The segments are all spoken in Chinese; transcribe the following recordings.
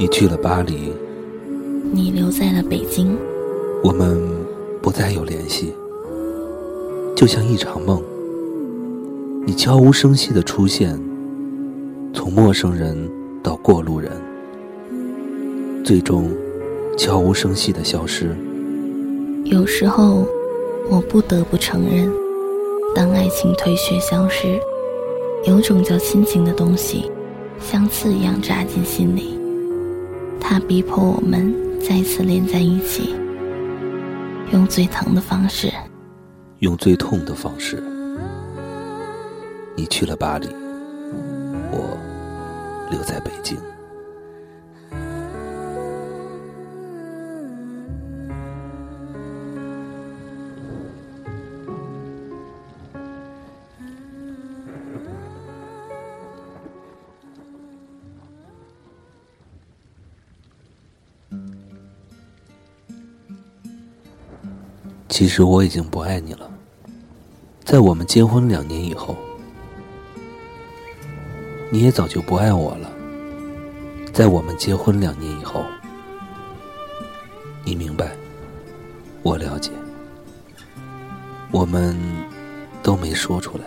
你去了巴黎，你留在了北京，我们不再有联系，就像一场梦。你悄无声息的出现，从陌生人到过路人，最终悄无声息的消失。有时候，我不得不承认，当爱情退却消失，有种叫亲情的东西，像刺一样扎进心里。他逼迫我们再次连在一起，用最疼的方式，用最痛的方式。你去了巴黎，我留在北京。其实我已经不爱你了，在我们结婚两年以后，你也早就不爱我了。在我们结婚两年以后，你明白，我了解，我们都没说出来。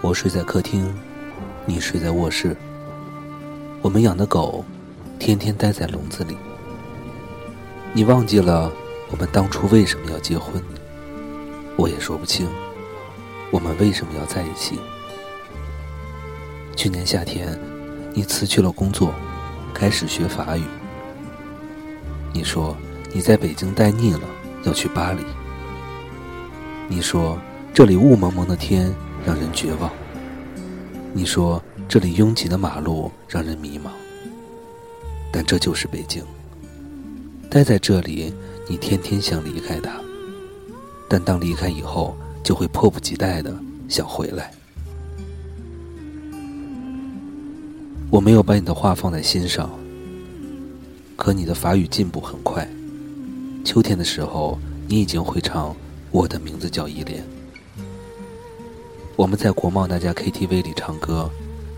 我睡在客厅，你睡在卧室，我们养的狗天天待在笼子里。你忘记了我们当初为什么要结婚？我也说不清，我们为什么要在一起。去年夏天，你辞去了工作，开始学法语。你说你在北京待腻了，要去巴黎。你说这里雾蒙蒙的天让人绝望。你说这里拥挤的马路让人迷茫。但这就是北京。待在这里，你天天想离开他，但当离开以后，就会迫不及待的想回来。我没有把你的话放在心上，可你的法语进步很快。秋天的时候，你已经会唱《我的名字叫依恋》。我们在国贸那家 KTV 里唱歌，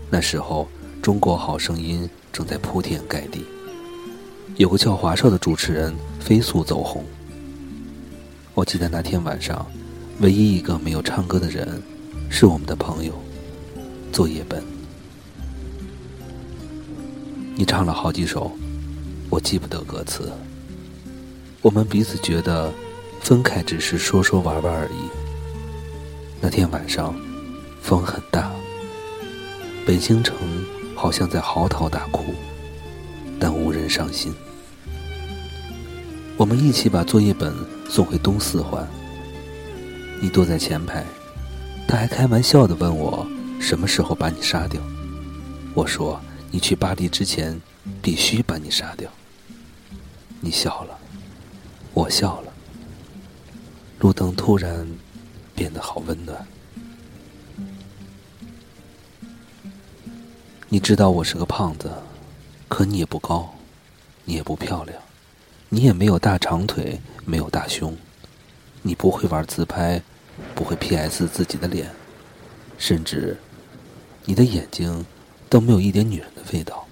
那时候《中国好声音》正在铺天盖地。有个叫华少的主持人飞速走红。我记得那天晚上，唯一一个没有唱歌的人，是我们的朋友，作业本。你唱了好几首，我记不得歌词。我们彼此觉得，分开只是说说玩玩而已。那天晚上，风很大，北京城好像在嚎啕大哭，但无人伤心。我们一起把作业本送回东四环。你坐在前排，他还开玩笑的问我什么时候把你杀掉。我说你去巴黎之前必须把你杀掉。你笑了，我笑了。路灯突然变得好温暖。你知道我是个胖子，可你也不高，你也不漂亮。你也没有大长腿，没有大胸，你不会玩自拍，不会 P.S 自己的脸，甚至你的眼睛都没有一点女人的味道。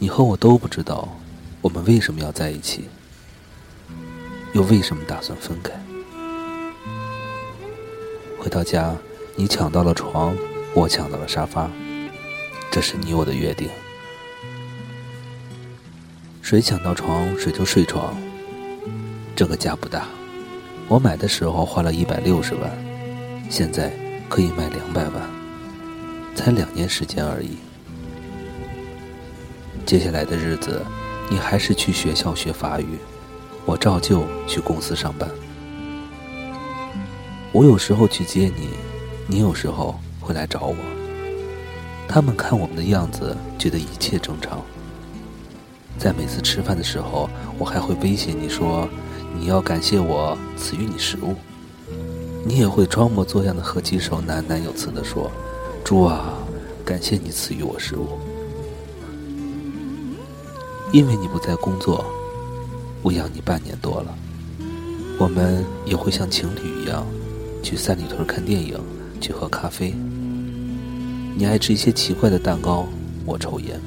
你和我都不知道我们为什么要在一起，又为什么打算分开。回到家，你抢到了床，我抢到了沙发，这是你我的约定。谁抢到床，谁就睡床。这个家不大，我买的时候花了一百六十万，现在可以卖两百万，才两年时间而已。接下来的日子，你还是去学校学法语，我照旧去公司上班。我有时候去接你，你有时候会来找我。他们看我们的样子，觉得一切正常。在每次吃饭的时候，我还会威胁你说：“你要感谢我赐予你食物。”你也会装模作样的合起手，喃喃有词的说：“猪啊，感谢你赐予我食物。”因为你不在工作，我养你半年多了，我们也会像情侣一样，去三里屯看电影，去喝咖啡。你爱吃一些奇怪的蛋糕，我抽烟。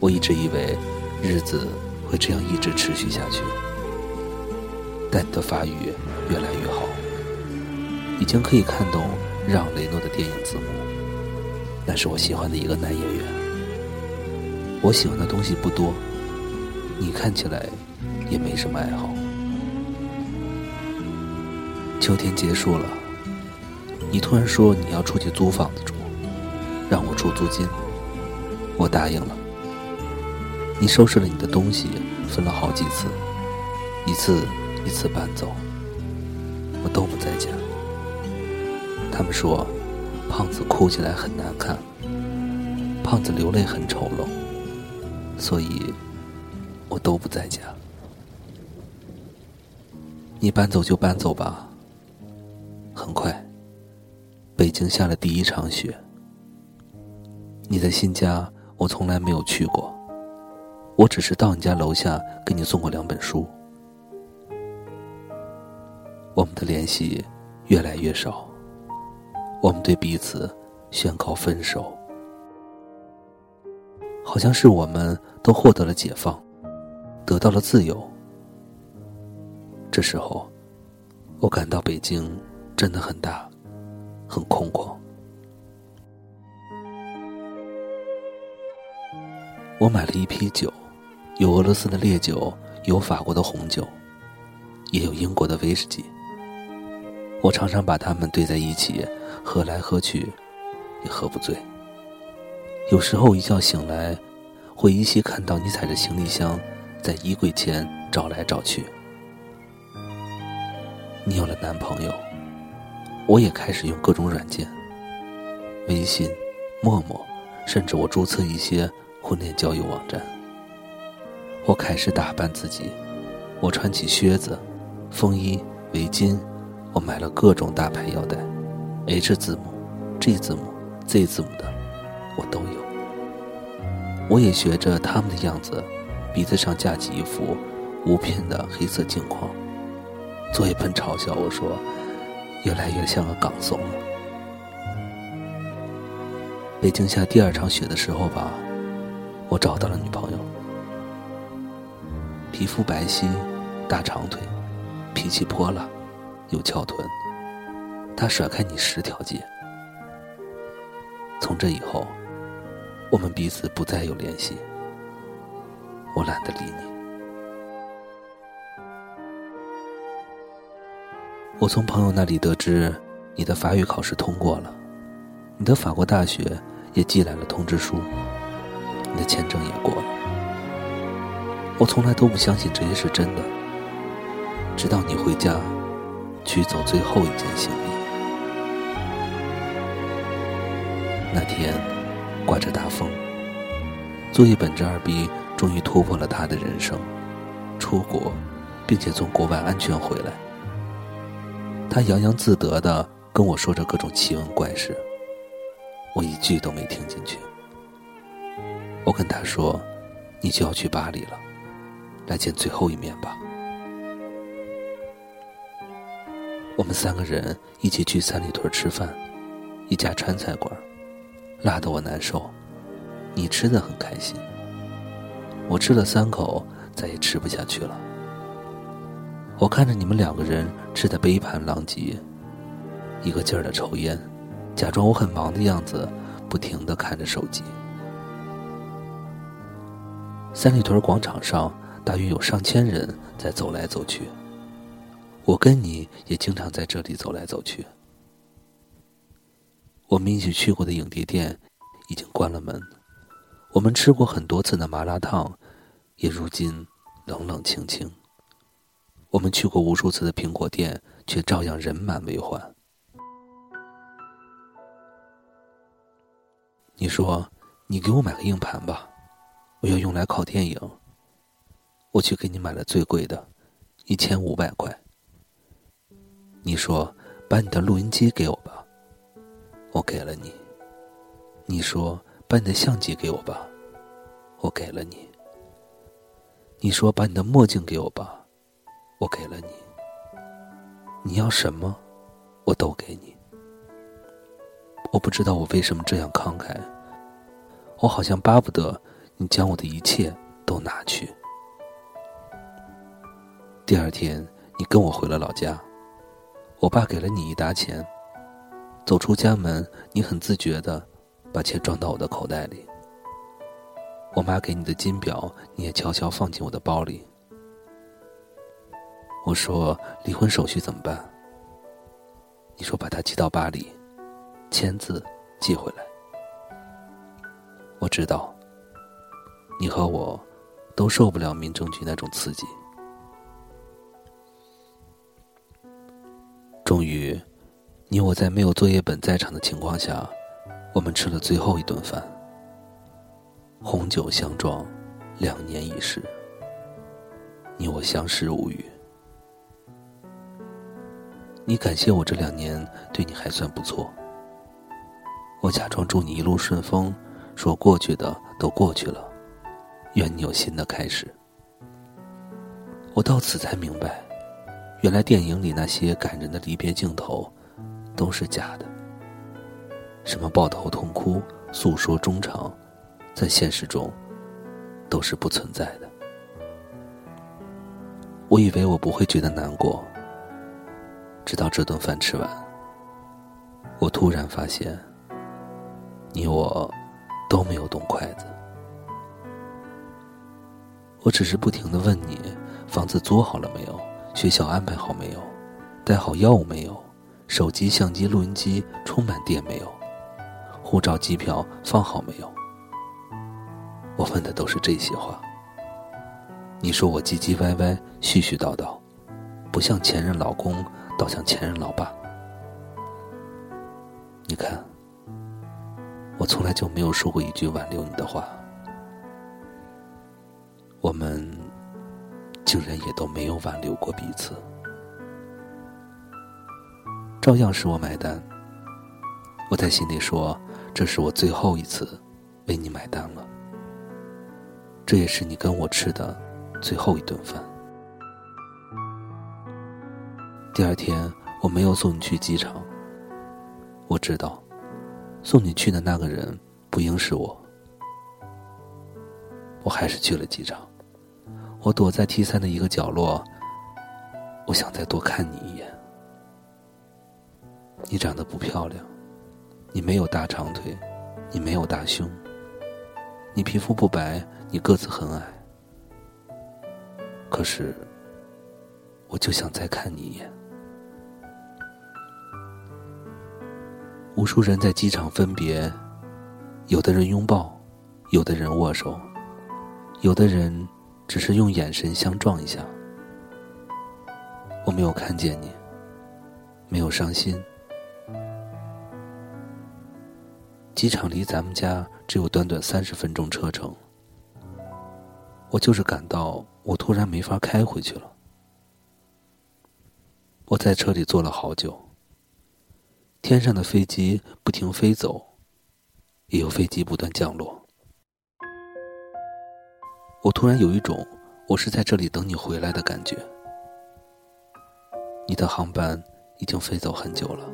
我一直以为日子会这样一直持续下去，但你的法语越来越好，已经可以看懂让雷诺的电影字幕。那是我喜欢的一个男演员。我喜欢的东西不多，你看起来也没什么爱好。秋天结束了。你突然说你要出去租房子住，让我出租金，我答应了。你收拾了你的东西，分了好几次，一次一次搬走，我都不在家。他们说，胖子哭起来很难看，胖子流泪很丑陋，所以，我都不在家。你搬走就搬走吧，很快。北京下了第一场雪。你的新家我从来没有去过，我只是到你家楼下给你送过两本书。我们的联系越来越少，我们对彼此宣告分手，好像是我们都获得了解放，得到了自由。这时候，我感到北京真的很大。很空旷。我买了一批酒，有俄罗斯的烈酒，有法国的红酒，也有英国的威士忌。我常常把它们兑在一起，喝来喝去，也喝不醉。有时候一觉醒来，会依稀看到你踩着行李箱，在衣柜前找来找去。你有了男朋友。我也开始用各种软件，微信、陌陌，甚至我注册一些婚恋交友网站。我开始打扮自己，我穿起靴子、风衣、围巾，我买了各种大牌腰带，H 字母、G 字母、Z 字母的，我都有。我也学着他们的样子，鼻子上架起一副无片的黑色镜框，作业本嘲笑我说。越来越像个港怂了。北京下第二场雪的时候吧，我找到了女朋友，皮肤白皙，大长腿，脾气泼辣，有翘臀。他甩开你十条街。从这以后，我们彼此不再有联系。我懒得理你。我从朋友那里得知，你的法语考试通过了，你的法国大学也寄来了通知书，你的签证也过了。我从来都不相信这些是真的，直到你回家取走最后一件行李。那天刮着大风，作业本之二逼终于突破了他的人生，出国，并且从国外安全回来。他洋洋自得的跟我说着各种奇闻怪事，我一句都没听进去。我跟他说：“你就要去巴黎了，来见最后一面吧。”我们三个人一起去三里屯吃饭，一家川菜馆，辣得我难受。你吃的很开心，我吃了三口，再也吃不下去了。我看着你们两个人吃的杯盘狼藉，一个劲儿的抽烟，假装我很忙的样子，不停的看着手机。三里屯广场上大约有上千人在走来走去，我跟你也经常在这里走来走去。我们一起去过的影碟店已经关了门，我们吃过很多次的麻辣烫，也如今冷冷清清。我们去过无数次的苹果店，却照样人满为患。你说：“你给我买个硬盘吧，我要用来拷电影。”我去给你买了最贵的，一千五百块。你说：“把你的录音机给我吧。”我给了你。你说：“把你的相机给我吧。”我给了你。你说：“把你的墨镜给我吧。”我给了你，你要什么，我都给你。我不知道我为什么这样慷慨。我好像巴不得你将我的一切都拿去。第二天，你跟我回了老家，我爸给了你一沓钱。走出家门，你很自觉的把钱装到我的口袋里。我妈给你的金表，你也悄悄放进我的包里。我说离婚手续怎么办？你说把它寄到巴黎，签字寄回来。我知道，你和我都受不了民政局那种刺激。于，你我在没有作业本在场的情况下，我们吃了最后一顿饭。红酒相撞，两年已逝，你我相视无语。你感谢我这两年对你还算不错。我假装祝你一路顺风，说过去的都过去了，愿你有新的开始。我到此才明白，原来电影里那些感人的离别镜头都是假的。什么抱头痛哭、诉说衷肠，在现实中都是不存在的。我以为我不会觉得难过。直到这顿饭吃完，我突然发现，你我都没有动筷子。我只是不停的问你：房子租好了没有？学校安排好没有？带好药物没有？手机、相机、录音机充满电没有？护照、机票放好没有？我问的都是这些话。你说我唧唧歪歪、絮絮叨叨，不像前任老公。倒像前任老爸，你看，我从来就没有说过一句挽留你的话，我们竟然也都没有挽留过彼此，照样是我买单。我在心里说，这是我最后一次为你买单了，这也是你跟我吃的最后一顿饭。第二天，我没有送你去机场。我知道，送你去的那个人不应是我。我还是去了机场。我躲在 T 三的一个角落，我想再多看你一眼。你长得不漂亮，你没有大长腿，你没有大胸，你皮肤不白，你个子很矮。可是，我就想再看你一眼。无数人在机场分别，有的人拥抱，有的人握手，有的人只是用眼神相撞一下。我没有看见你，没有伤心。机场离咱们家只有短短三十分钟车程，我就是感到我突然没法开回去了。我在车里坐了好久。天上的飞机不停飞走，也有飞机不断降落。我突然有一种我是在这里等你回来的感觉。你的航班已经飞走很久了，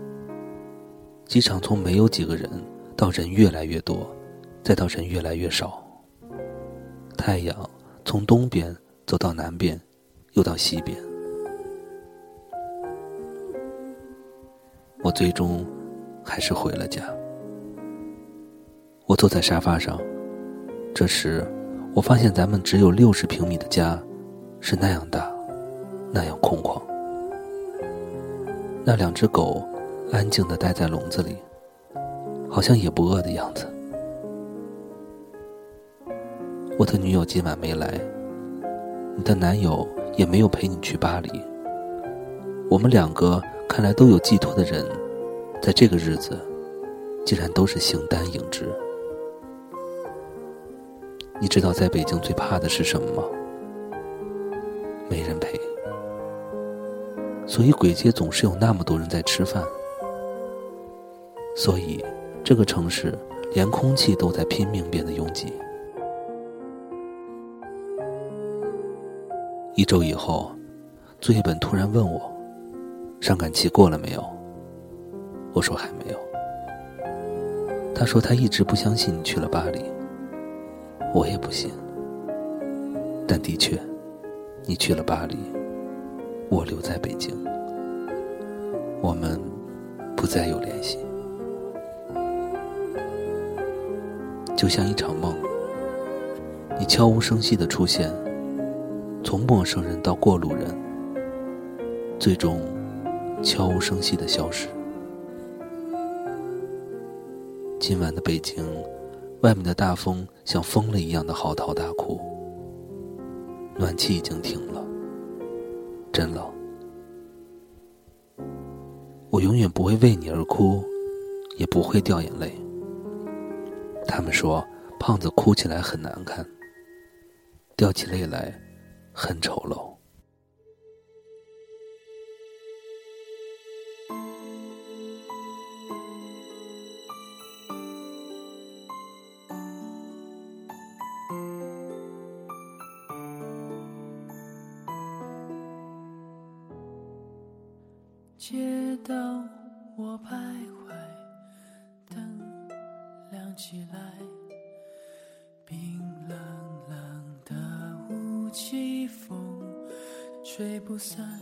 机场从没有几个人到人越来越多，再到人越来越少。太阳从东边走到南边，又到西边。我最终还是回了家。我坐在沙发上，这时我发现咱们只有六十平米的家是那样大，那样空旷。那两只狗安静的待在笼子里，好像也不饿的样子。我的女友今晚没来，你的男友也没有陪你去巴黎。我们两个。看来都有寄托的人，在这个日子，竟然都是形单影只。你知道在北京最怕的是什么吗？没人陪。所以鬼街总是有那么多人在吃饭。所以，这个城市连空气都在拼命变得拥挤。一周以后，作业本突然问我。伤感期过了没有？我说还没有。他说他一直不相信你去了巴黎，我也不信。但的确，你去了巴黎，我留在北京，我们不再有联系，就像一场梦。你悄无声息的出现，从陌生人到过路人，最终悄无声息的消失。今晚的北京，外面的大风像疯了一样的嚎啕大哭，暖气已经停了，真冷。我永远不会为你而哭，也不会掉眼泪。他们说，胖子哭起来很难看，掉起泪来很丑陋。街道我徘徊，灯亮起来，冰冷冷的雾气，风吹不散。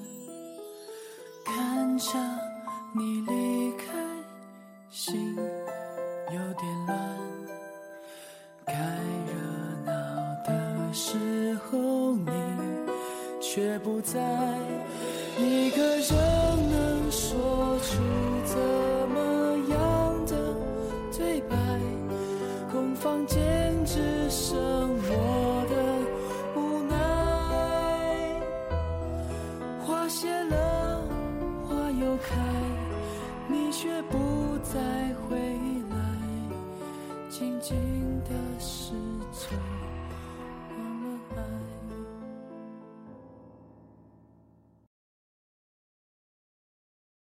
看着你离开，心